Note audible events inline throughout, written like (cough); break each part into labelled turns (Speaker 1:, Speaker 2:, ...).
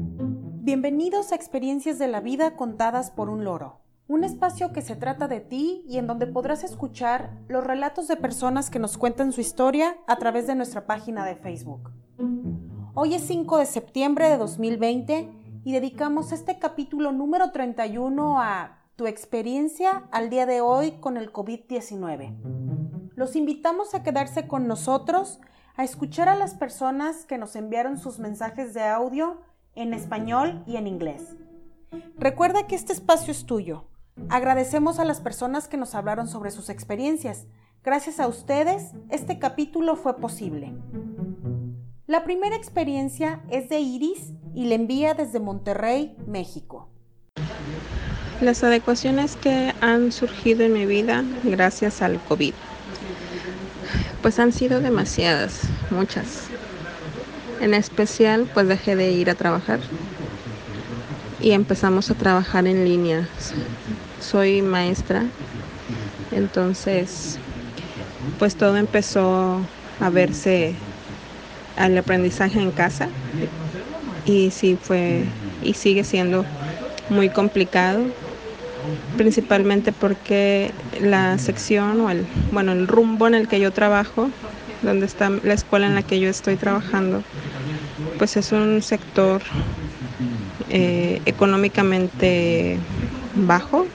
Speaker 1: Bienvenidos a Experiencias de la Vida contadas por un loro, un espacio que se trata de ti y en donde podrás escuchar los relatos de personas que nos cuentan su historia a través de nuestra página de Facebook. Hoy es 5 de septiembre de 2020 y dedicamos este capítulo número 31 a tu experiencia al día de hoy con el COVID-19. Los invitamos a quedarse con nosotros, a escuchar a las personas que nos enviaron sus mensajes de audio en español y en inglés. Recuerda que este espacio es tuyo. Agradecemos a las personas que nos hablaron sobre sus experiencias. Gracias a ustedes, este capítulo fue posible. La primera experiencia es de Iris y le envía desde Monterrey, México.
Speaker 2: Las adecuaciones que han surgido en mi vida gracias al COVID. Pues han sido demasiadas, muchas. En especial, pues dejé de ir a trabajar y empezamos a trabajar en línea. Soy maestra, entonces, pues todo empezó a verse al aprendizaje en casa y sí fue y sigue siendo muy complicado principalmente porque la sección o el bueno el rumbo en el que yo trabajo donde está la escuela en la que yo estoy trabajando pues es un sector eh, económicamente bajo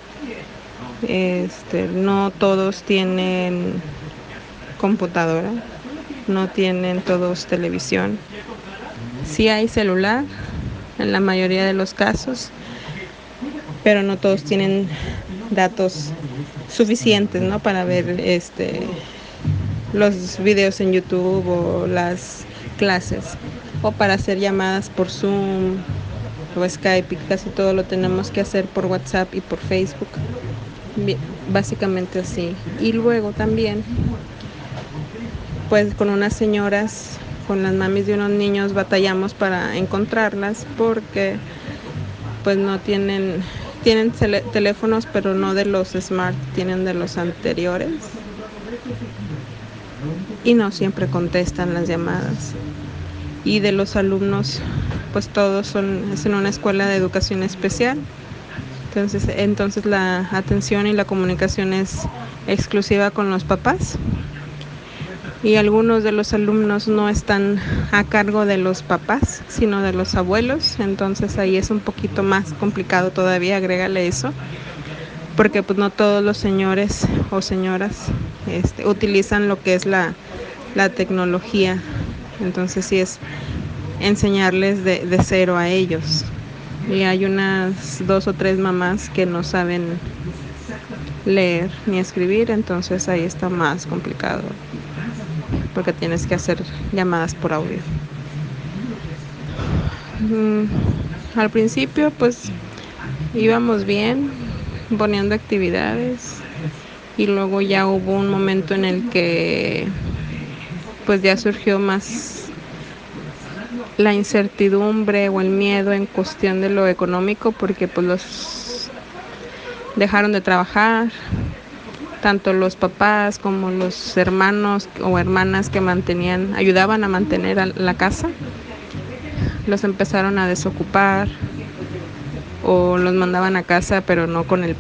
Speaker 2: este, no todos tienen computadora no tienen todos televisión. Sí hay celular en la mayoría de los casos, pero no todos tienen datos suficientes, ¿no? Para ver este los videos en YouTube o las clases o para hacer llamadas por Zoom o Skype, casi todo lo tenemos que hacer por WhatsApp y por Facebook. Básicamente así. Y luego también pues con unas señoras, con las mamis de unos niños batallamos para encontrarlas porque pues no tienen, tienen teléfonos pero no de los smart, tienen de los anteriores y no siempre contestan las llamadas. Y de los alumnos, pues todos son, es en una escuela de educación especial. Entonces, entonces la atención y la comunicación es exclusiva con los papás y algunos de los alumnos no están a cargo de los papás, sino de los abuelos, entonces ahí es un poquito más complicado todavía, agrégale eso, porque pues no todos los señores o señoras este, utilizan lo que es la, tecnología, entonces sí es enseñarles de, cero a ellos. Y hay unas dos o tres mamás que no saben leer ni escribir, entonces ahí está más complicado porque tienes que hacer llamadas por audio. Mm, al principio pues íbamos bien poniendo actividades y luego ya hubo un momento en el que pues ya surgió más la incertidumbre o el miedo en cuestión de lo económico porque pues los dejaron de trabajar. Tanto los papás como los hermanos o hermanas que mantenían, ayudaban a mantener la casa, los empezaron a desocupar o los mandaban a casa pero no con el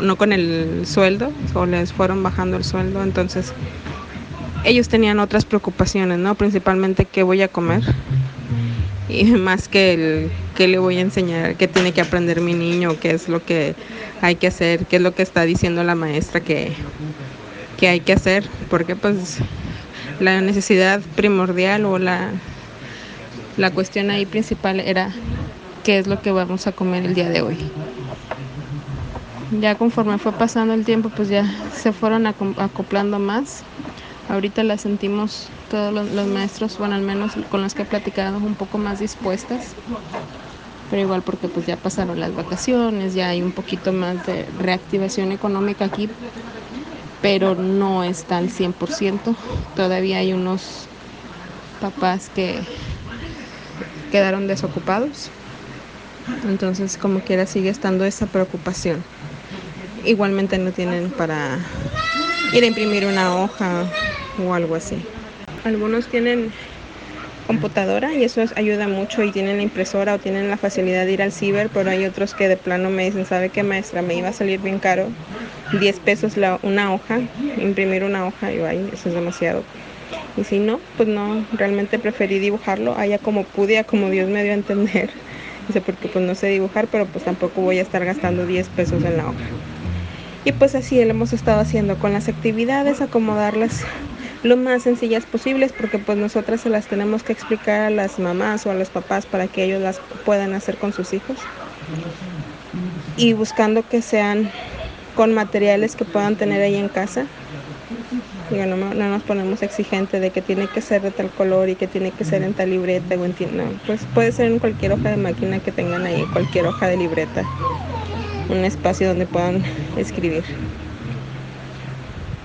Speaker 2: no con el sueldo o les fueron bajando el sueldo. Entonces ellos tenían otras preocupaciones no principalmente qué voy a comer y más que el qué le voy a enseñar, qué tiene que aprender mi niño, qué es lo que hay que hacer, qué es lo que está diciendo la maestra que, que hay que hacer, porque pues la necesidad primordial o la, la cuestión ahí principal era qué es lo que vamos a comer el día de hoy. Ya conforme fue pasando el tiempo, pues ya se fueron acoplando más. Ahorita la sentimos todos los, maestros, bueno, al menos con los que he platicado, un poco más dispuestas. Pero igual porque pues ya pasaron las vacaciones, ya hay un poquito más de reactivación económica aquí, pero no está al 100%. Todavía hay unos papás que quedaron desocupados. Entonces, como quiera, sigue estando esa preocupación. Igualmente no tienen para ir a imprimir una hoja o algo así. Algunos tienen computadora y eso ayuda mucho y tienen la impresora o tienen la facilidad de ir al ciber, pero hay otros que de plano me dicen, ¿sabe qué maestra? Me iba a salir bien caro, 10 pesos la, una hoja, imprimir una hoja y ahí, eso es demasiado. Y si no, pues no, realmente preferí dibujarlo allá como pude, a como Dios me dio a entender. (laughs) Dice, porque pues no sé dibujar, pero pues tampoco voy a estar gastando 10 pesos en la hoja. Y pues así lo hemos estado haciendo con las actividades, acomodarlas lo más sencillas posibles porque pues nosotras se las tenemos que explicar a las mamás o a los papás para que ellos las puedan hacer con sus hijos. Y buscando que sean con materiales que puedan tener ahí en casa. Digo, no, no, nos ponemos exigentes de que tiene que ser de tal color y que tiene que ser en tal libreta o en no, pues puede ser en cualquier hoja de máquina que tengan ahí, cualquier hoja de libreta, un espacio donde puedan escribir.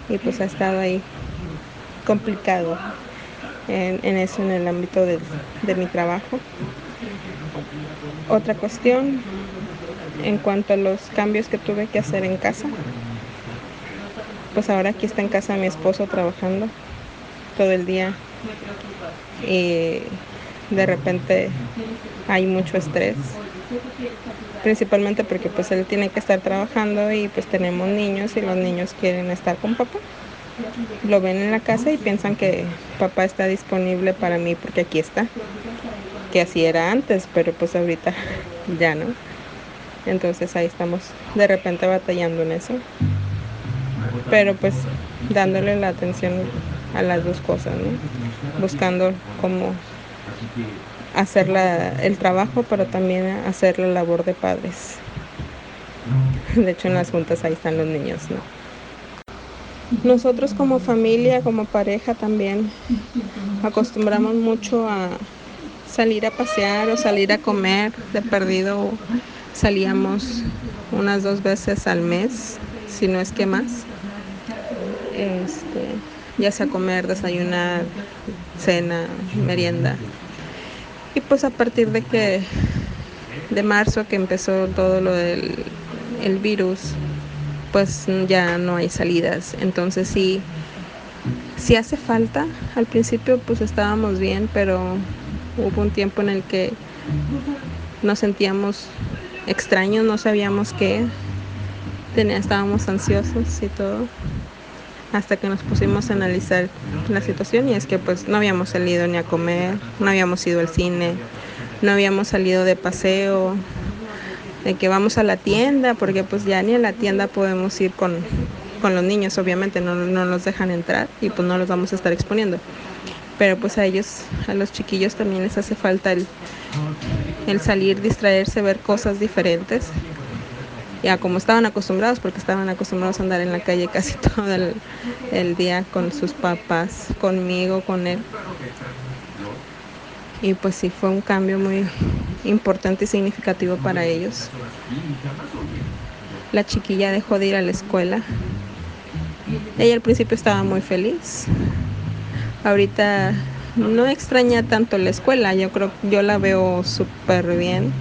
Speaker 2: Y pues ha estado ahí complicado en, eso, en el ámbito de, de mi trabajo. Otra cuestión en cuanto a los cambios que tuve que hacer en casa. Pues ahora aquí está en casa mi esposo trabajando todo el día y de repente hay mucho estrés principalmente porque pues él tiene que estar trabajando y pues tenemos niños y los niños quieren estar con papá lo ven en la casa y piensan que papá está disponible para mí porque aquí está. Que así era antes, pero pues ahorita (laughs) ya no. Entonces ahí estamos de repente batallando en eso. Pero pues dándole la atención a las dos cosas, ¿no? Buscando cómo hacer el trabajo, pero también hacer la labor de padres. De hecho, en las juntas ahí están los niños, ¿no? Nosotros como familia, como pareja también acostumbramos mucho a salir a pasear o salir a comer. De perdido salíamos unas dos veces al mes, si no es que más. Este, ya sea comer, desayunar, cena, merienda. Y pues a partir de que de marzo que empezó todo lo del el virus, pues ya no hay salidas. Entonces sí, sí hace falta. Al principio pues estábamos bien, pero hubo un tiempo en el que nos sentíamos extraños, no sabíamos qué. Tenía, estábamos ansiosos y todo. Hasta que nos pusimos a analizar la situación y es que pues no habíamos salido ni a comer, no habíamos ido al cine, no habíamos salido de paseo, de que vamos a la tienda, porque pues ya ni a la tienda podemos ir con, los niños, obviamente no, no los dejan entrar y pues no los vamos a estar exponiendo. Pero pues a ellos, a los chiquillos también les hace falta el, el salir, distraerse, ver cosas diferentes. Ya como estaban acostumbrados, porque estaban acostumbrados a andar en la calle casi (laughs) todo el, el día con sus papás, conmigo, con él. Y pues sí, fue un cambio muy, importante y significativo para ellos. La chiquilla dejó de ir a la escuela. Ella al principio estaba muy feliz. Ahorita no extraña tanto la escuela, yo creo yo la veo súper bien.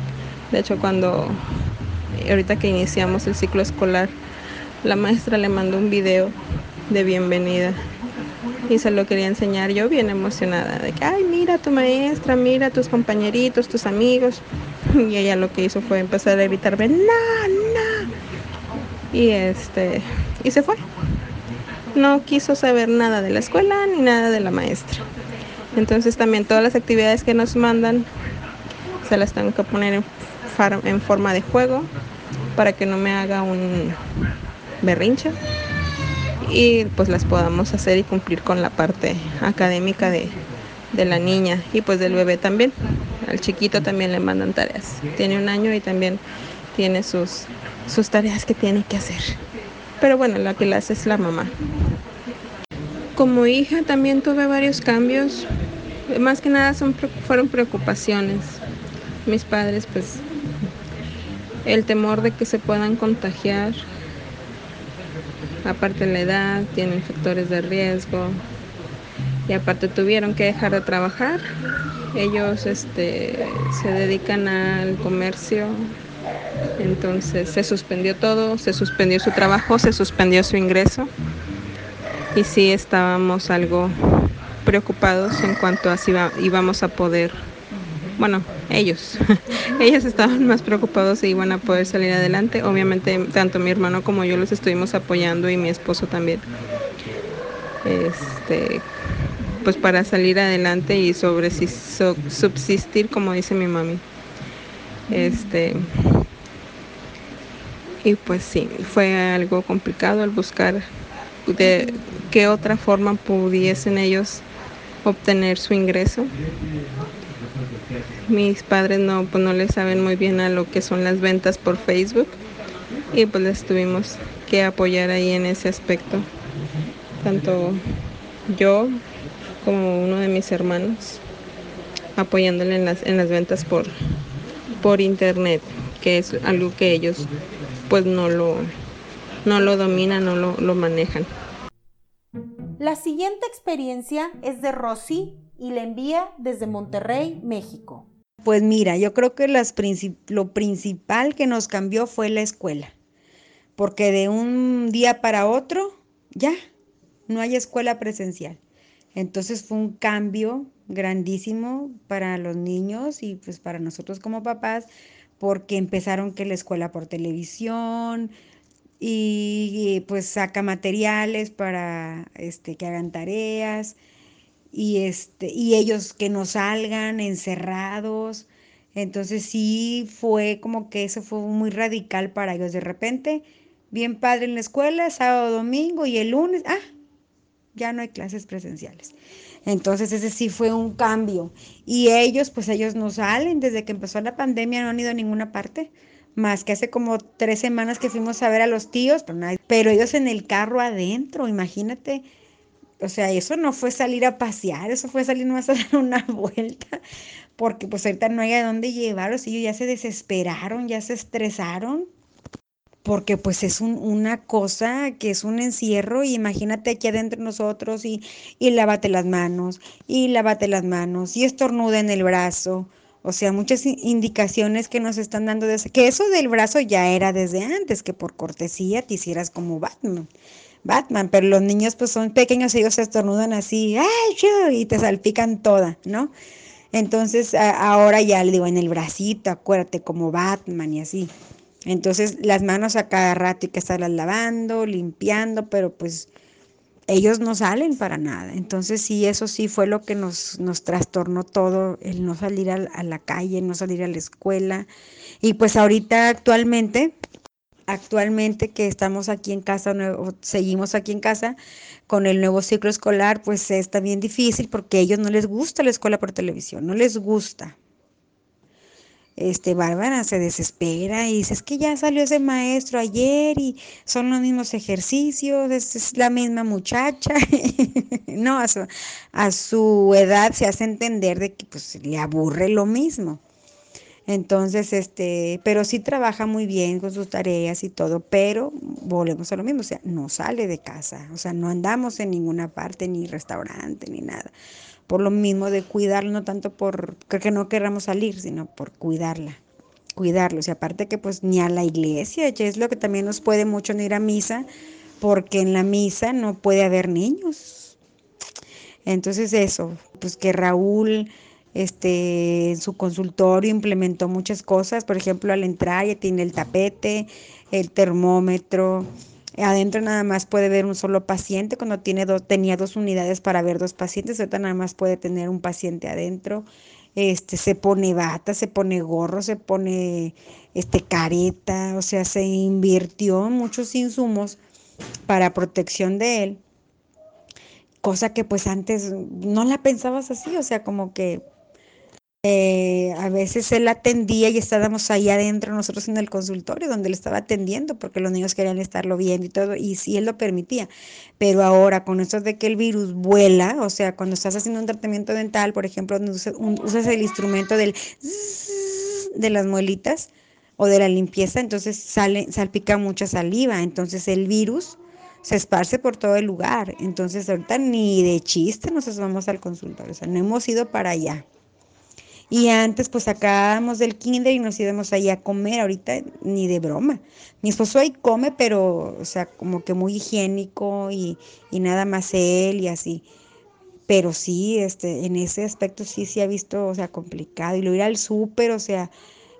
Speaker 2: De hecho, cuando ahorita que iniciamos el ciclo escolar, la maestra le mandó un video de bienvenida y se lo quería enseñar yo bien emocionada de que, ay, mira tu maestra, mira tus compañeritos, tus amigos. (laughs) Y ella lo que hizo fue empezar a gritarme, no, no. Y este, y se fue. No quiso saber nada de la escuela ni nada de la maestra. Entonces también todas las actividades que nos mandan se las tengo que poner en, en forma de juego para que no me haga un berrinche y pues las podamos hacer y cumplir con la parte académica de, la niña y pues del bebé también. Al chiquito también le mandan tareas. Tiene un año y también tiene sus, sus tareas que tiene que hacer. Pero bueno, la que la hace es la mamá. Como hija también tuve varios cambios. Más que nada son, fueron preocupaciones. Mis padres pues el temor de que se puedan contagiar aparte la edad, tienen factores de riesgo. Y aparte tuvieron que dejar de trabajar. Ellos este, se dedican al comercio, entonces se suspendió todo, se suspendió su trabajo, se suspendió su ingreso. Y sí estábamos algo preocupados en cuanto a si íbamos a poder, bueno, ellos, (laughs) ellos estaban más preocupados si iban a poder salir adelante. Obviamente tanto mi hermano como yo los estuvimos apoyando y mi esposo también. Este, pues para salir adelante y sobre si subsistir como dice mi mami. Este y pues sí, fue algo complicado el buscar de qué otra forma pudiesen ellos obtener su ingreso. Mis padres no, pues no le saben muy bien a lo que son las ventas por Facebook y pues les tuvimos que apoyar ahí en ese aspecto. Tanto yo como uno de mis hermanos apoyándole en las, en las ventas por, por internet, que es algo que ellos pues no lo, no lo dominan, no lo, lo manejan.
Speaker 1: La siguiente experiencia es de Rosy y la envía desde Monterrey, México.
Speaker 3: Pues mira, yo creo que las lo principal que nos cambió fue la escuela, porque de un día para otro ya no hay escuela presencial. Entonces fue un cambio grandísimo para los niños y pues para nosotros como papás, porque empezaron que la escuela por televisión y, pues saca materiales para este, que hagan tareas y, este, y ellos que no salgan encerrados. Entonces sí fue como que eso fue muy radical para ellos. De repente, bien padre en la escuela, sábado, domingo y el lunes, ah, ya no hay clases presenciales. Entonces ese sí fue un cambio. Y ellos, pues ellos no salen, desde que empezó la pandemia no han ido a ninguna parte, más que hace como tres semanas que fuimos a ver a los tíos, pero, pero ellos en el carro adentro, imagínate. O sea, eso no fue salir a pasear, eso fue salir nomás a (laughs) dar una vuelta, porque pues ahorita no hay a dónde llevarlos, ellos ya se desesperaron, ya se estresaron porque pues es una cosa que es un encierro y imagínate aquí adentro nosotros y, y lávate las manos y lávate las manos y estornuda en el brazo. O sea, muchas indicaciones que nos están dando de que eso del brazo ya era desde antes, que por cortesía te hicieras como Batman. Batman, pero los niños pues son pequeños, ellos se estornudan así, ¡ay! y te salpican toda, ¿no? Entonces ahora ya le digo en el bracito, acuérdate como Batman y así. Entonces las manos a cada rato hay que estarlas lavando, limpiando, pero pues ellos no salen para nada. Entonces sí, eso sí fue lo que nos, nos trastornó todo, el no salir a, la calle, no salir a la escuela. Y pues ahorita actualmente, actualmente que estamos aquí en casa, seguimos aquí en casa con el nuevo ciclo escolar, pues es también difícil porque a ellos no les gusta la escuela por televisión, no les gusta este, Bárbara se desespera y dice, es que ya salió ese maestro ayer y son los mismos ejercicios, es, la misma muchacha. (laughs) no, a su, a su, edad se hace entender de que pues, le aburre lo mismo. Entonces, este, pero sí trabaja muy bien con sus tareas y todo, pero volvemos a lo mismo, o sea, no sale de casa, o sea, no andamos en ninguna parte, ni restaurante, ni nada por lo mismo de cuidarlo, no tanto por que no queramos salir, sino por cuidarla, cuidarlo. Y aparte que pues ni a la iglesia, ya es lo que también nos puede mucho no ir a misa, porque en la misa no puede haber niños. Entonces eso, pues que Raúl este, en su consultorio implementó muchas cosas, por ejemplo, al entrar ya tiene el tapete, el termómetro, Adentro nada más puede ver un solo paciente. Cuando tiene dos, tenía dos unidades para ver dos pacientes, ahorita nada más puede tener un paciente adentro. Este, se pone bata, se pone gorro, se pone este, careta, o sea, se invirtió muchos insumos para protección de él, cosa que pues antes no la pensabas así, o sea, como que eh, a veces él atendía y estábamos ahí adentro nosotros en el consultorio donde él estaba atendiendo porque los niños querían estarlo viendo y todo, y sí él lo permitía. Pero ahora con esto de que el virus vuela, o sea, cuando estás haciendo un tratamiento dental, por ejemplo, usas el instrumento del de las muelitas o de la limpieza, entonces sale, salpica mucha saliva, entonces el virus se esparce por todo el lugar. Entonces ahorita ni de chiste nos vamos al consultorio, o sea, no hemos ido para allá. Y antes pues sacábamos del kinder y nos íbamos ahí a comer, ahorita ni de broma. Mi esposo ahí come, pero, o sea, como que muy higiénico y, nada más él y así. pero sí, este, en ese aspecto sí se ha visto, o sea, complicado. Y lo ir al súper, o sea,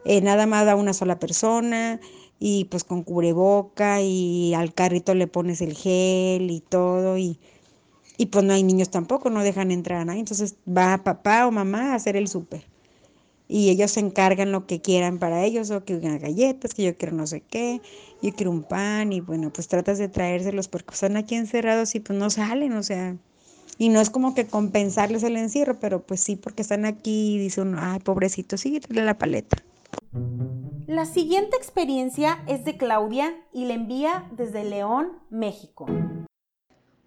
Speaker 3: eh, nada más a una sola persona y pues con cubreboca y al carrito le pones el gel y todo y, y pues no hay niños tampoco, no dejan entrar a nadie. Entonces va papá o mamá a hacer el súper y ellos se encargan lo que quieran para ellos, o que unas galletas, que yo quiero no sé qué, yo quiero un pan, y bueno, pues tratas de traérselos porque están aquí encerrados y pues no salen, o sea, y no es como que compensarles el encierro, pero pues sí, porque están aquí y dice uno, ay, pobrecito, sí, dale la paleta.
Speaker 1: La siguiente experiencia es de Claudia y la envía desde León, México.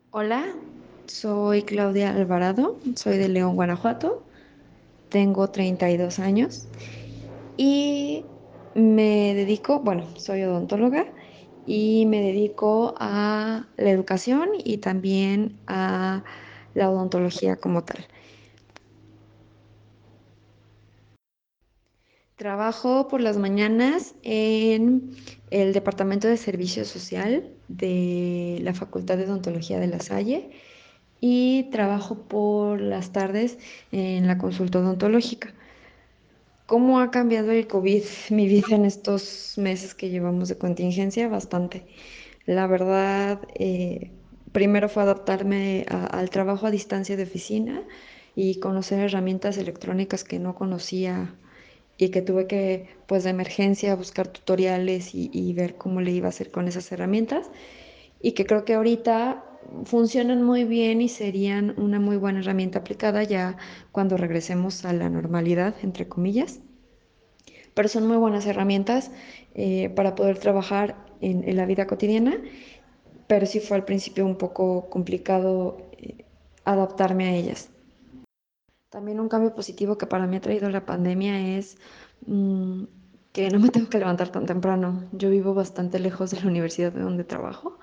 Speaker 4: Hola, soy Claudia Alvarado, soy de León, Guanajuato tengo 32 años y me dedico, bueno, soy odontóloga y me dedico a la educación y también a la odontología como tal. Trabajo por las mañanas en el Departamento de Servicio Social de la Facultad de Odontología de La Salle y trabajo por las tardes en la consulta odontológica. ¿Cómo ha cambiado el COVID mi vida en estos meses que llevamos de contingencia? Bastante. La verdad, eh, primero fue adaptarme al trabajo a distancia de oficina y conocer herramientas electrónicas que no conocía y que tuve que, pues de emergencia, buscar tutoriales y, y ver cómo le iba a hacer con esas herramientas. Y que creo que ahorita funcionan muy bien y serían una muy buena herramienta aplicada ya cuando regresemos a la normalidad, entre comillas. Pero son muy buenas herramientas eh, para poder trabajar en, la vida cotidiana, pero sí fue al principio un poco complicado eh, adaptarme a ellas. También un cambio positivo que para mí ha traído la pandemia es mm, que no me tengo que levantar tan temprano. Yo vivo bastante lejos de la universidad de donde trabajo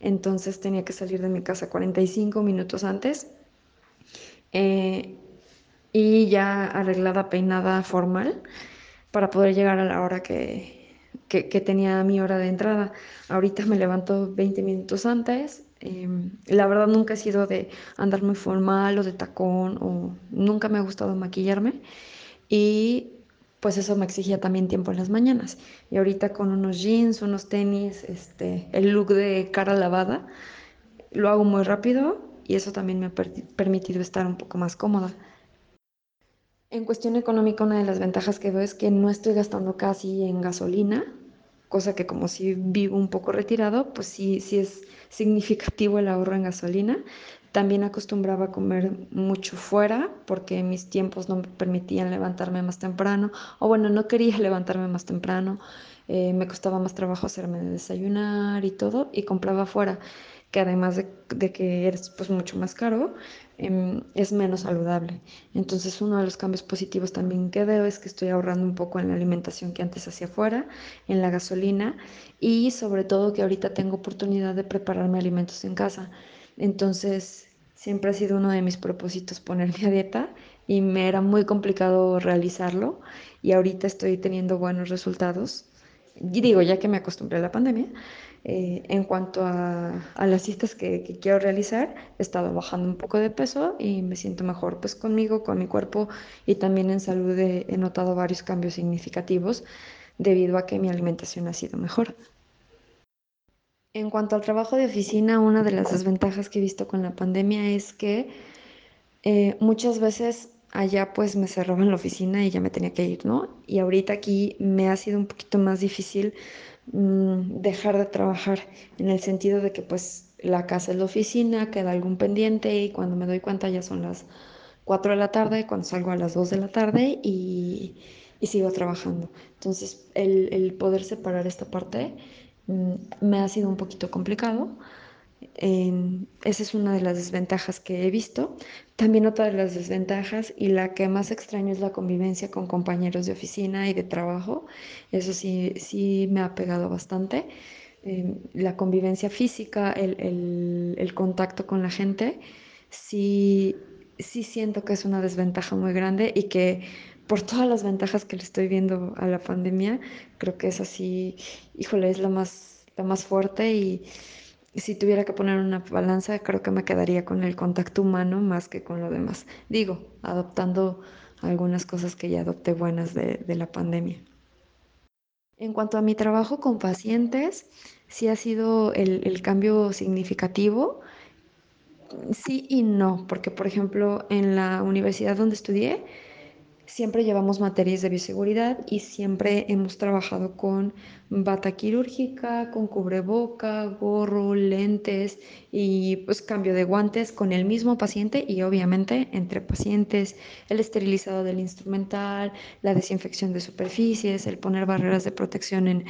Speaker 4: entonces tenía que salir de mi casa 45 minutos antes eh, y ya arreglada, peinada formal para poder llegar a la hora que, tenía mi hora de entrada. Ahorita me levanto 20 minutos antes. Em, la verdad nunca he sido de andar muy formal o de tacón o nunca me ha gustado maquillarme y pues eso me exigía también tiempo en las mañanas. Y ahorita con unos jeans, unos tenis, este, el look de cara lavada, lo hago muy rápido y eso también me ha permitido estar un poco más cómoda. En cuestión económica, una de las ventajas que veo es que no estoy gastando casi en gasolina, cosa que como si vivo un poco retirado, pues sí, sí es significativo el ahorro en gasolina, también acostumbraba a comer mucho fuera porque mis tiempos no me permitían levantarme más temprano, o bueno, no quería (laughs) levantarme más temprano, eh, me costaba más trabajo hacerme de desayunar y todo, y compraba fuera, que además de, que es pues, mucho más caro, em, es menos saludable. Entonces uno de los cambios positivos también que veo es que estoy ahorrando un poco en la alimentación que antes hacía fuera, en la gasolina, y sobre todo que ahorita tengo oportunidad de prepararme alimentos en casa. Entonces, siempre ha sido uno de mis propósitos ponerme a dieta y me era muy complicado realizarlo y ahorita estoy teniendo buenos resultados. Y digo, ya que me acostumbré a la pandemia, eh, en cuanto a, las citas que, quiero realizar, he estado bajando un poco de peso y me siento mejor pues conmigo, con mi cuerpo y también en salud he notado varios cambios significativos debido a que mi alimentación ha sido mejor. En cuanto al trabajo de oficina, una de las desventajas que he visto con la pandemia es que eh, muchas veces allá pues me cerraban la oficina y ya me tenía que ir, ¿no? Y ahorita aquí me ha sido un poquito más difícil mm, dejar de trabajar en el sentido de que pues la casa es la oficina, queda algún pendiente y cuando me doy cuenta ya son las 4 de la tarde, cuando salgo a las 2 de la tarde y, sigo trabajando. Entonces el, el poder separar esta parte me ha sido un poquito complicado. esa es una de las desventajas que he visto. También otra de las desventajas y la que más extraño es la convivencia con compañeros de oficina y de trabajo. Eso sí, sí me ha pegado bastante. Em, la convivencia física, el, el, contacto con la gente, sí, sí siento que es una desventaja muy grande y que por todas las ventajas que le estoy viendo a la pandemia, creo que es así, híjole, es la más, la más fuerte y, si tuviera que poner una balanza, creo que me quedaría con el contacto humano más que con lo demás. Digo, adoptando algunas cosas que ya adopté buenas de, la pandemia. En cuanto a mi trabajo con pacientes, sí ha sido el, el cambio significativo. Sí y no, porque por ejemplo en la universidad donde estudié, siempre llevamos materias de bioseguridad y siempre hemos trabajado con bata quirúrgica, con cubreboca, gorro, lentes y pues cambio de guantes con el mismo paciente y obviamente entre pacientes, el esterilizado del instrumental, la desinfección de superficies, el poner barreras de protección en,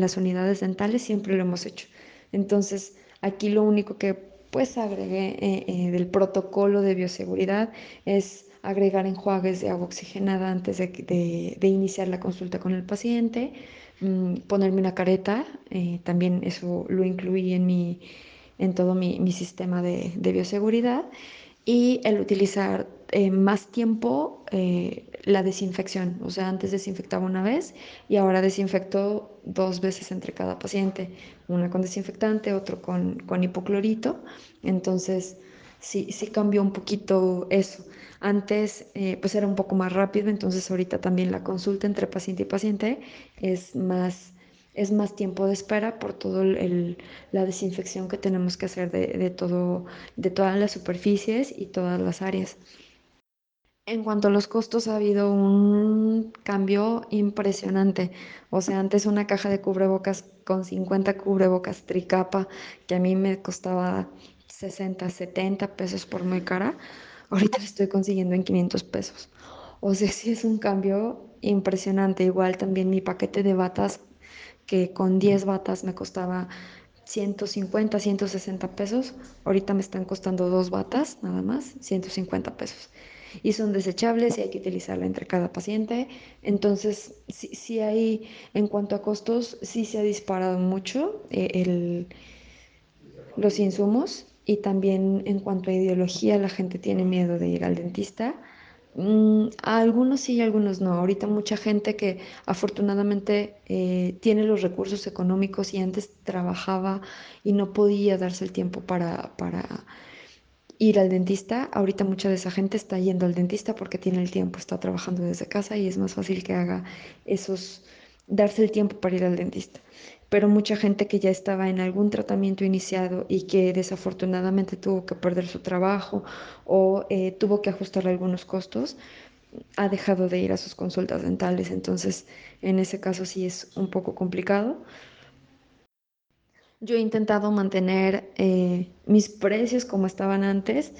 Speaker 4: las unidades dentales, siempre lo hemos hecho. Entonces, aquí lo único que pues agregué eh, eh, del protocolo de bioseguridad es agregar enjuagues de agua oxigenada antes de, iniciar la consulta con el paciente, mm, ponerme una careta, eh, también eso lo incluí en, mi, en todo mi, sistema de, bioseguridad, y el utilizar eh, más tiempo eh, la desinfección, o sea, antes desinfectaba una vez y ahora desinfecto dos veces entre cada paciente, una con desinfectante, otro con, con hipoclorito, entonces sí, sí cambió un poquito eso. Antes eh, pues era un poco más rápido, entonces ahorita también la consulta entre paciente y paciente es más, es más tiempo de espera por toda la desinfección que tenemos que hacer de, todo, de todas las superficies y todas las áreas. En cuanto a los costos, ha habido un cambio impresionante. O sea, antes una caja de cubrebocas con 50 cubrebocas tricapa, que a mí me costaba 60, 70 pesos por muy cara, ahorita lo estoy consiguiendo en 500 pesos. O sea, sí es un cambio impresionante. Igual también mi paquete de batas, que con 10 batas me costaba 150, 160 pesos, ahorita me están costando dos batas nada más, 150 pesos. Y son desechables y hay que utilizarla entre cada paciente. Entonces, sí, hay, en cuanto a costos, sí se ha disparado mucho eh, el, los insumos y también en cuanto a ideología, la gente tiene miedo de ir al dentista. Mm, a algunos sí y a algunos no. Ahorita mucha gente que afortunadamente eh, tiene los recursos económicos y antes trabajaba y no podía darse el tiempo para, para ir al dentista. Ahorita mucha de esa gente está yendo al dentista porque tiene el tiempo, está trabajando desde casa y es más fácil que haga esos, darse el tiempo para ir al dentista pero mucha gente que ya estaba en algún tratamiento iniciado y que desafortunadamente tuvo que perder su trabajo o eh, tuvo que ajustar algunos costos, ha dejado de ir a sus consultas dentales. Entonces, en ese caso sí es un poco complicado. Yo he intentado mantener eh, mis precios como estaban antes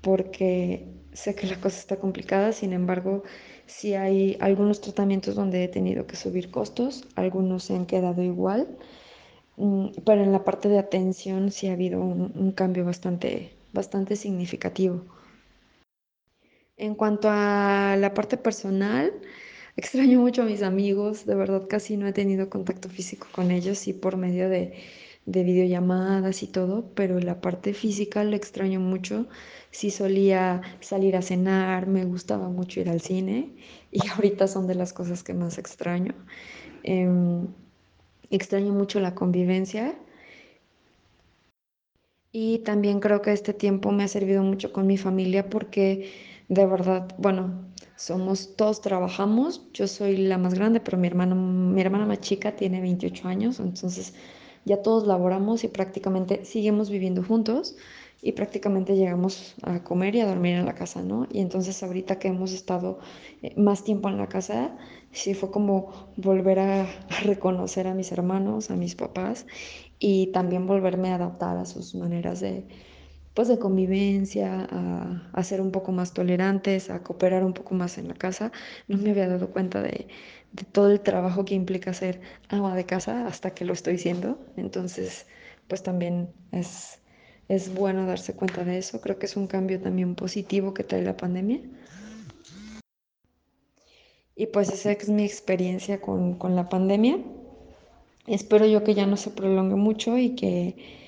Speaker 4: porque sé que la cosa está complicada, sin embargo, si hay algunos tratamientos donde he tenido que subir costos, algunos se han quedado igual, mm, pero en la parte de atención sí ha habido un, cambio bastante, bastante significativo. En cuanto a la parte personal, (laughs) extraño mucho a mis amigos, de verdad casi no he tenido contacto físico con ellos y por medio de, de videollamadas y todo, pero la parte física la extraño mucho. Sí solía salir a cenar, me gustaba mucho ir al cine (laughs) y ahorita son de las cosas que más extraño. Em, extraño mucho la convivencia. Y también creo que este tiempo me ha servido mucho con mi familia porque de verdad, bueno, somos, todos trabajamos, yo soy la más grande, pero mi hermana, mi hermana más chica tiene 28 años, entonces ya todos laboramos y prácticamente seguimos viviendo juntos y prácticamente llegamos a comer y a dormir en la casa, ¿no? Y entonces ahorita que hemos estado eh, más tiempo en la casa, sí fue como volver a, reconocer a mis hermanos, a mis papás y también volverme a adaptar a sus maneras de, pues de convivencia, a, ser un poco más tolerantes, a cooperar un poco más en la casa. No me había dado cuenta de, todo el trabajo que implica ser ama de casa hasta que lo estoy siendo. Entonces, pues también es es bueno darse cuenta de eso. Creo que es un cambio también positivo que trae la pandemia. Y pues esa es mi experiencia con, la pandemia. Espero yo que ya no se prolongue mucho y que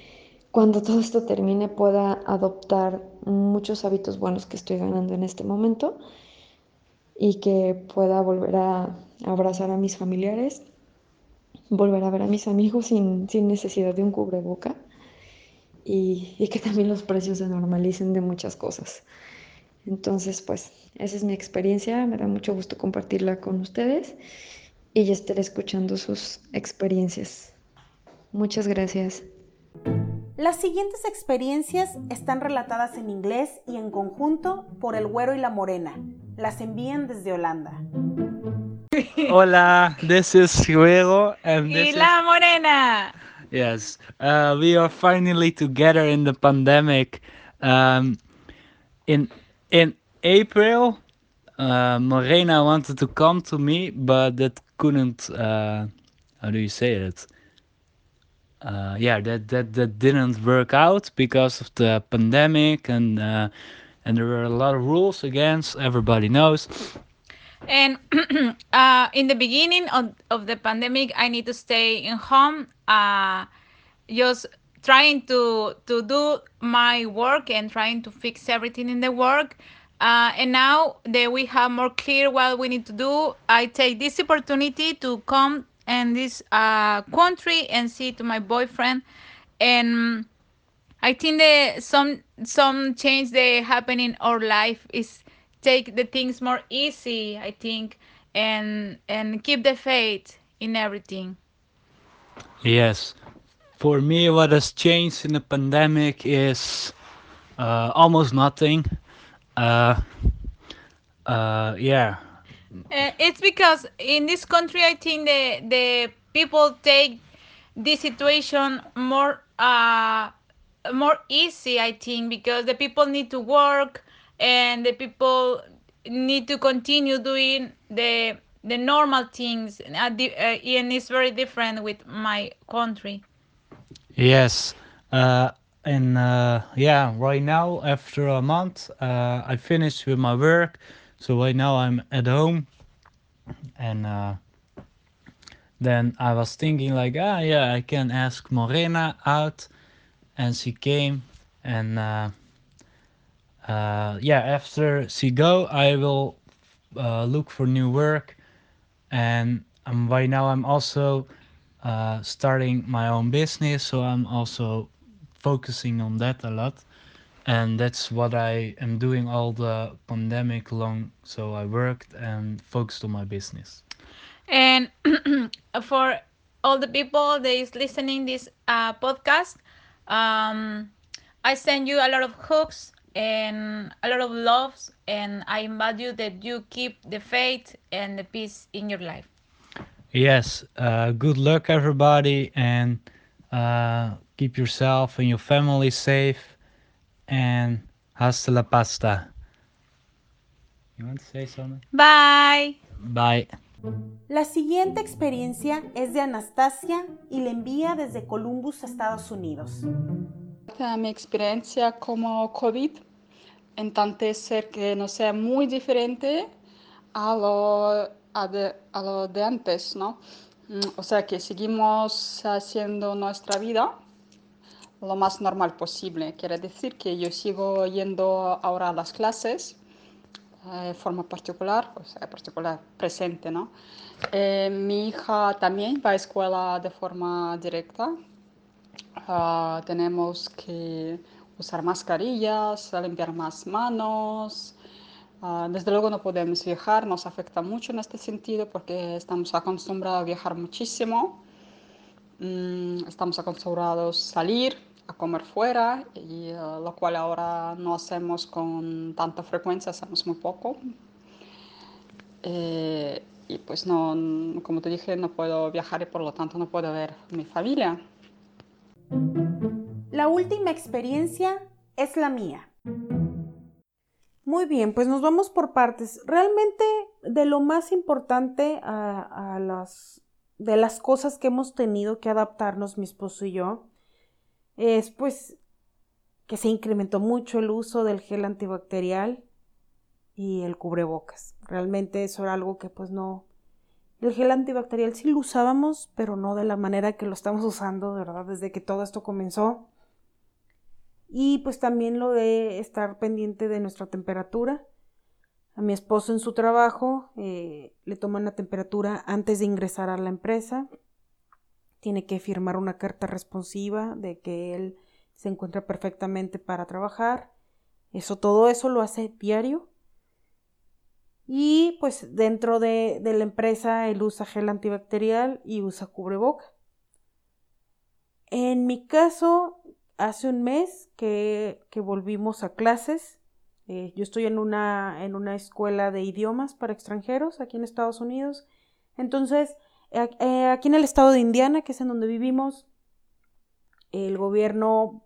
Speaker 4: cuando todo esto termine pueda adoptar muchos hábitos buenos que estoy ganando en este momento y que pueda volver a abrazar a mis familiares, volver a ver a mis amigos sin, sin necesidad de un cubreboca y, y que también los precios se normalicen de muchas cosas. Entonces, pues, esa es mi experiencia, me da mucho gusto compartirla con ustedes y ya estaré escuchando sus experiencias. Muchas gracias.
Speaker 1: Las siguientes experiencias están relatadas en inglés y en conjunto por el Güero y la Morena. Las envían desde Holanda.
Speaker 5: Hola, this is Güero and this
Speaker 6: y la Morena.
Speaker 5: Yes, uh, we are finally together in the pandemic. Um, in in April, uh, Morena wanted to come to me, but that couldn't. Uh, how do you say it? Uh, yeah, that, that that didn't work out because of the pandemic and uh, and there were a lot of rules against. Everybody knows.
Speaker 6: And (clears throat) uh, in the beginning of, of the pandemic, I need to stay in home, uh, just trying to to do my work and trying to fix everything in the work. Uh, and now that we have more clear what we need to do, I take this opportunity to come and this uh, country and see to my boyfriend. And i think that some some change that happen in our life is take the things more easy i think and and keep the faith in everything.
Speaker 5: Yes. For me what has changed in the pandemic is uh, almost nothing. Uh, uh, yeah
Speaker 6: uh, it's because in this country, I think the the people take this situation more uh more easy. I think because the people need to work and the people need to continue doing the the normal things, uh, uh, and it's very different with my country.
Speaker 5: Yes. Uh, and uh, yeah, right now after a month, uh, I finished with my work so right now I'm at home and uh, then I was thinking like, ah, yeah, I can ask Morena out, and she came, and uh, uh, yeah, after she go, I will uh, look for new work, and um, right now I'm also uh, starting my own business, so I'm also focusing on that a lot and that's what I am doing all the pandemic long. So I worked and focused on my business.
Speaker 6: And (clears throat) for all the people that is listening this uh, podcast, um, I send you a lot of hooks and a lot of loves, and I invite you that you keep the faith and the peace in your life.
Speaker 5: Yes, uh, good luck, everybody, and uh, keep yourself and your family safe and hasta la pasta. You want to say something?
Speaker 6: Bye.
Speaker 5: Bye.
Speaker 1: La siguiente experiencia es de Anastasia y la envía desde Columbus, Estados Unidos.
Speaker 7: Mi experiencia como COVID intenta ser que no sea muy diferente a lo, a de, a lo de antes, ¿no? Mm, o sea que seguimos haciendo nuestra vida lo más normal posible. Quiere decir que yo sigo yendo ahora a las clases eh, de forma particular, o sea, particular presente, ¿no? Eh, mi hija también va a escuela de forma directa. Uh, tenemos que usar mascarillas, limpiar más manos. Uh, desde luego no podemos viajar, nos afecta mucho en este sentido porque estamos acostumbrados a viajar muchísimo. Mm, estamos acostumbrados a salir, a comer fuera, y, uh, lo cual ahora no hacemos con tanta frecuencia, hacemos muy poco. Eh, y pues no, como te dije, no puedo viajar y por lo tanto no puedo ver mi familia.
Speaker 1: La última experiencia es la mía. Muy bien, pues nos vamos por partes. Realmente de lo más importante a, a las de las cosas que hemos tenido que adaptarnos mi esposo y yo es pues que se incrementó mucho el uso del gel antibacterial y el cubrebocas. Realmente eso era algo que pues no... El gel antibacterial sí lo usábamos, pero no de la manera que lo estamos usando, de verdad, desde que todo esto comenzó. Y pues también lo de estar pendiente de nuestra temperatura. A mi esposo en su trabajo eh, le toman la temperatura antes de ingresar a la empresa tiene que firmar una carta responsiva de que él se encuentra perfectamente para trabajar. Eso, todo eso lo hace diario. Y pues dentro de, la empresa él usa gel antibacterial y usa cubreboca. En mi caso, hace un mes que, volvimos a clases. Eh, yo estoy en una, en una escuela de idiomas para extranjeros aquí en Estados Unidos. Entonces, aquí en el estado de Indiana, que es en donde vivimos, el gobierno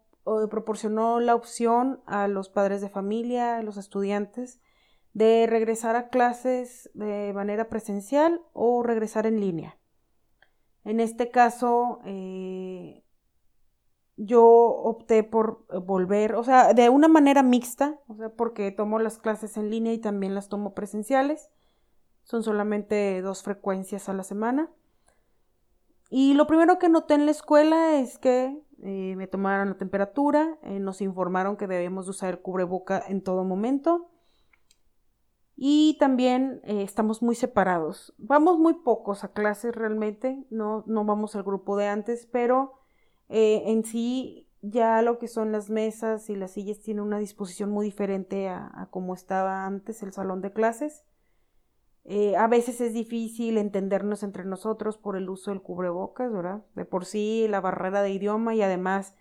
Speaker 1: proporcionó la opción a los padres de familia, a los estudiantes, de regresar a clases de manera presencial o regresar en línea. En este caso, eh, yo opté por volver, o sea, de una manera mixta, o sea, porque tomo las clases en línea y también las tomo presenciales. Son solamente dos frecuencias a la semana. Y lo primero que noté en la escuela es que eh, me tomaron la temperatura, eh, nos informaron que debemos usar el cubreboca en todo momento. Y también eh, estamos muy separados. Vamos muy pocos a clases realmente, no, no vamos al grupo de antes, pero en sí ya lo que son las mesas y las sillas tienen una disposición muy diferente a, a como estaba antes el salón de clases. Eh, a veces es difícil entendernos entre nosotros por el uso del cubrebocas, ¿verdad? De por sí la barrera de idioma y además,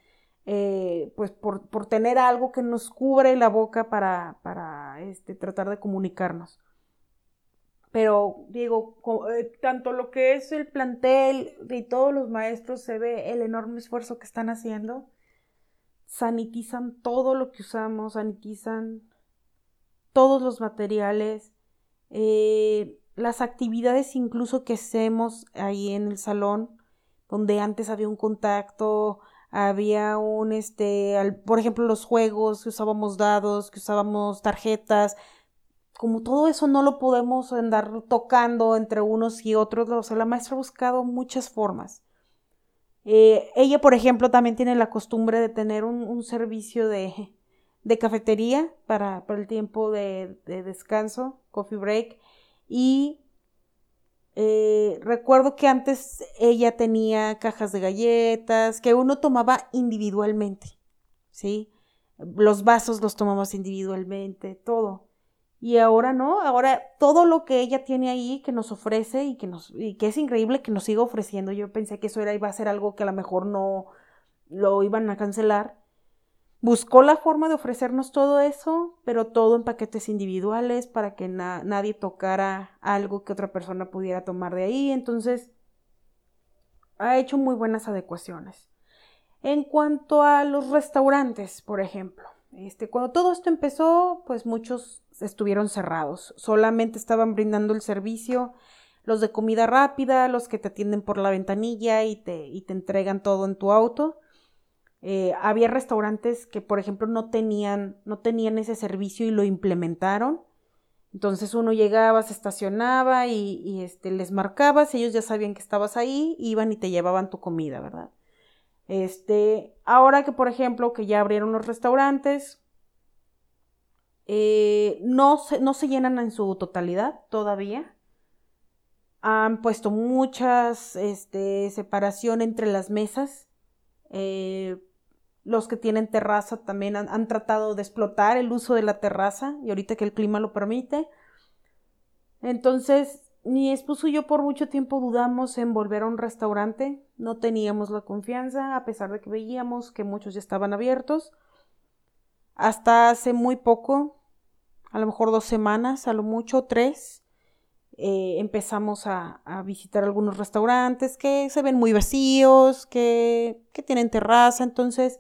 Speaker 1: eh, pues por, por, tener algo que nos cubre la boca para, para este, tratar de comunicarnos. Pero digo, eh, tanto lo que es el plantel y todos los maestros se ve el enorme esfuerzo que están haciendo. Sanitizan todo lo que usamos, sanitizan todos los materiales eh, las actividades incluso que hacemos ahí en el salón, donde antes había un contacto, había un, este, por ejemplo, los juegos, que usábamos dados, que usábamos tarjetas, como todo eso no lo podemos andar tocando entre unos y otros, o sea, la maestra ha buscado muchas formas. Eh, ella, por ejemplo, también tiene la costumbre de tener un, servicio de, de cafetería para, para el tiempo de, de descanso coffee break. Y eh, recuerdo que antes ella tenía cajas de galletas que uno tomaba individualmente, ¿sí? Los vasos los tomamos individualmente, todo. Y ahora no, ahora todo lo que ella tiene ahí que nos ofrece y que nos y que es increíble que nos siga ofreciendo. Yo pensé que eso era iba a ser algo que a lo mejor no lo iban a cancelar buscó la forma de ofrecernos todo eso, pero todo en paquetes individuales para que nadie tocara algo que otra persona pudiera tomar de ahí. Entonces, ha hecho muy buenas adecuaciones. En cuanto a los restaurantes, por ejemplo, este, cuando todo esto empezó, pues muchos estuvieron cerrados. Solamente estaban brindando el servicio los de comida rápida, los que te atienden por la ventanilla y te, y te entregan todo en tu auto. Eh, había restaurantes que, por ejemplo, no tenían, no tenían ese servicio y lo implementaron. Entonces uno llegaba, se estacionaba y, este, les marcabas, ellos ya sabían que estabas ahí, iban y te llevaban tu comida, ¿verdad? Este, ahora que, por ejemplo, que ya abrieron los restaurantes, eh, no, se, no se llenan en su totalidad todavía. Han puesto muchas este, separación entre las mesas. Eh, los que tienen terraza también han, tratado de explotar el uso de la terraza y ahorita que el clima lo permite. Entonces, mi esposo y yo por mucho tiempo dudamos en volver a un restaurante, no teníamos la confianza a pesar de que veíamos que muchos ya estaban abiertos. Hasta hace muy poco, a lo mejor dos semanas, a lo mucho tres, eh, empezamos a, visitar algunos restaurantes que se ven muy vacíos, que, que tienen terraza, entonces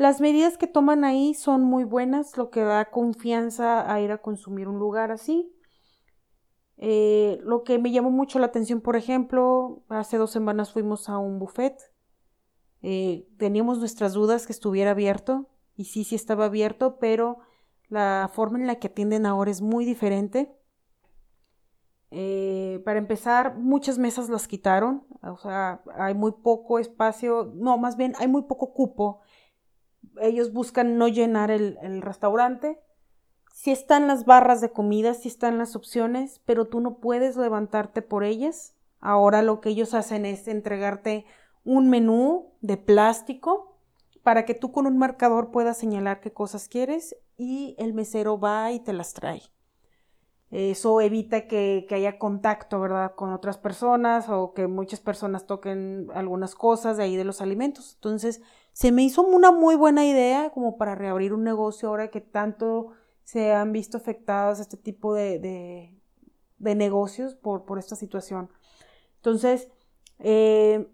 Speaker 1: las medidas que toman ahí son muy buenas, lo que da confianza a ir a consumir un lugar así. Eh, lo que me llamó mucho la atención, por ejemplo, hace dos semanas fuimos a un buffet. Eh, teníamos nuestras dudas que estuviera abierto, y sí, sí estaba abierto, pero la forma en la que atienden ahora es muy diferente. Eh, para empezar, muchas mesas las quitaron, o sea, hay muy poco espacio, no, más bien hay muy poco cupo ellos buscan no llenar el, restaurante. Si están las barras de comida, si están las opciones, pero tú no puedes levantarte por ellas. Ahora lo que ellos hacen es entregarte un menú de plástico para que tú con un marcador puedas señalar qué cosas quieres y el mesero va y te las trae. Eso evita que, haya contacto, ¿verdad?, con otras personas o que muchas personas toquen algunas cosas de ahí de los alimentos. Entonces, se me hizo una muy buena idea como para reabrir un negocio ahora que tanto se han visto afectados este tipo de, negocios por, por, esta situación. Entonces, eh,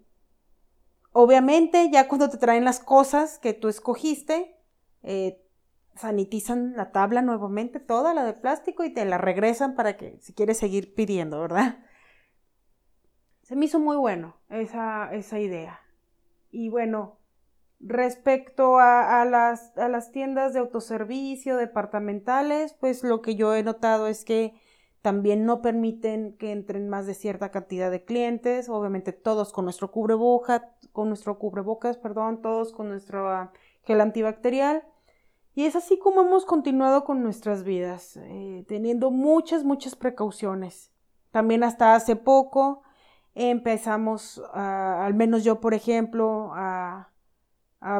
Speaker 1: obviamente, ya cuando te traen las cosas que tú escogiste, eh, sanitizan la tabla nuevamente, toda la de plástico, y te la regresan para que si quieres seguir pidiendo, ¿verdad? Se me hizo muy bueno esa, esa idea. Y bueno, respecto a, las, a las tiendas de autoservicio departamentales, pues lo que yo he notado es que también no permiten que entren más de cierta cantidad de clientes, obviamente todos con nuestro cubrebocas, con nuestro cubrebocas, perdón, todos con nuestro ah, gel antibacterial y es así como hemos continuado con nuestras vidas, eh, teniendo muchas, muchas precauciones. También hasta hace poco empezamos, al menos yo, por ejemplo, a,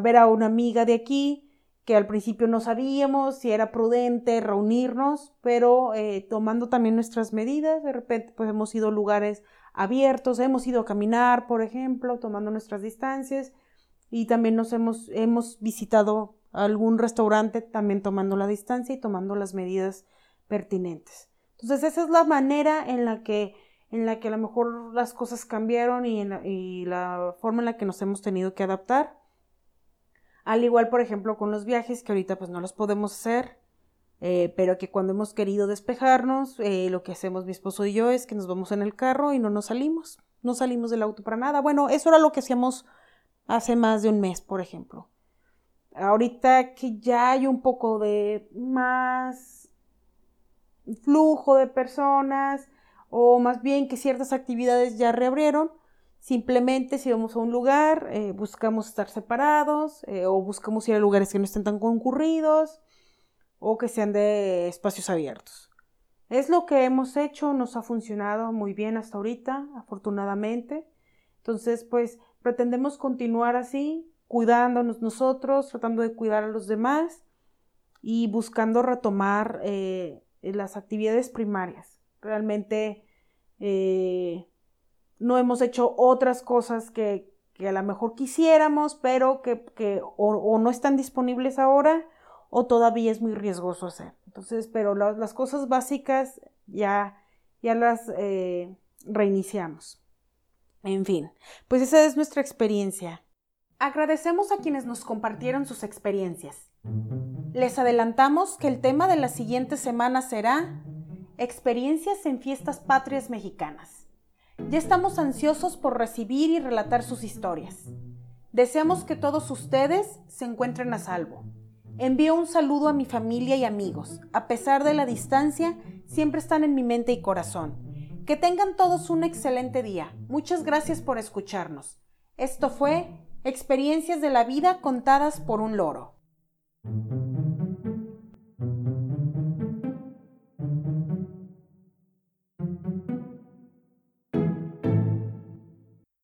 Speaker 1: ver a una amiga de aquí que al principio no sabíamos si era prudente reunirnos, pero eh, tomando también nuestras medidas, de repente pues hemos ido a lugares abiertos, hemos ido a caminar, por ejemplo, tomando nuestras distancias y también nos hemos, hemos visitado algún restaurante también tomando la distancia y tomando las medidas pertinentes. Entonces esa es la manera en la que en la que a lo mejor las cosas cambiaron y, la, y la forma en la que nos hemos tenido que adaptar. Al igual, por ejemplo, con los viajes, que ahorita pues no los podemos hacer, eh, pero que cuando hemos querido despejarnos, eh, lo que hacemos mi esposo y yo es que nos vamos en el carro y no nos salimos, no salimos del auto para nada. Bueno, eso era lo que hacíamos hace más de un mes, por ejemplo ahorita que ya hay un poco de más flujo de personas o más bien que ciertas actividades ya reabrieron, simplemente si vamos a un lugar eh, buscamos estar separados eh, o buscamos ir a lugares que no estén tan concurridos o que sean de espacios abiertos. Es lo que hemos hecho, nos ha funcionado muy bien hasta ahorita, afortunadamente. Entonces, pues pretendemos continuar así, cuidándonos nosotros, tratando de cuidar a los demás y buscando retomar eh, las actividades primarias. Realmente no hemos hecho otras cosas que, a lo mejor quisiéramos, pero que, o, no están disponibles ahora o todavía es muy riesgoso hacer. Entonces, pero las cosas básicas ya, ya las eh, reiniciamos. En fin, pues esa es nuestra experiencia. Agradecemos a quienes nos compartieron sus experiencias. Les adelantamos que el tema de la siguiente semana será Experiencias en fiestas patrias mexicanas. Ya estamos ansiosos por recibir y relatar sus historias. Deseamos que todos ustedes se encuentren a salvo. Envío un saludo a mi familia y amigos. A pesar de la distancia, siempre están en mi mente y corazón. Que tengan todos un excelente día. Muchas gracias por escucharnos. Esto fue Experiencias de la vida contadas por un loro.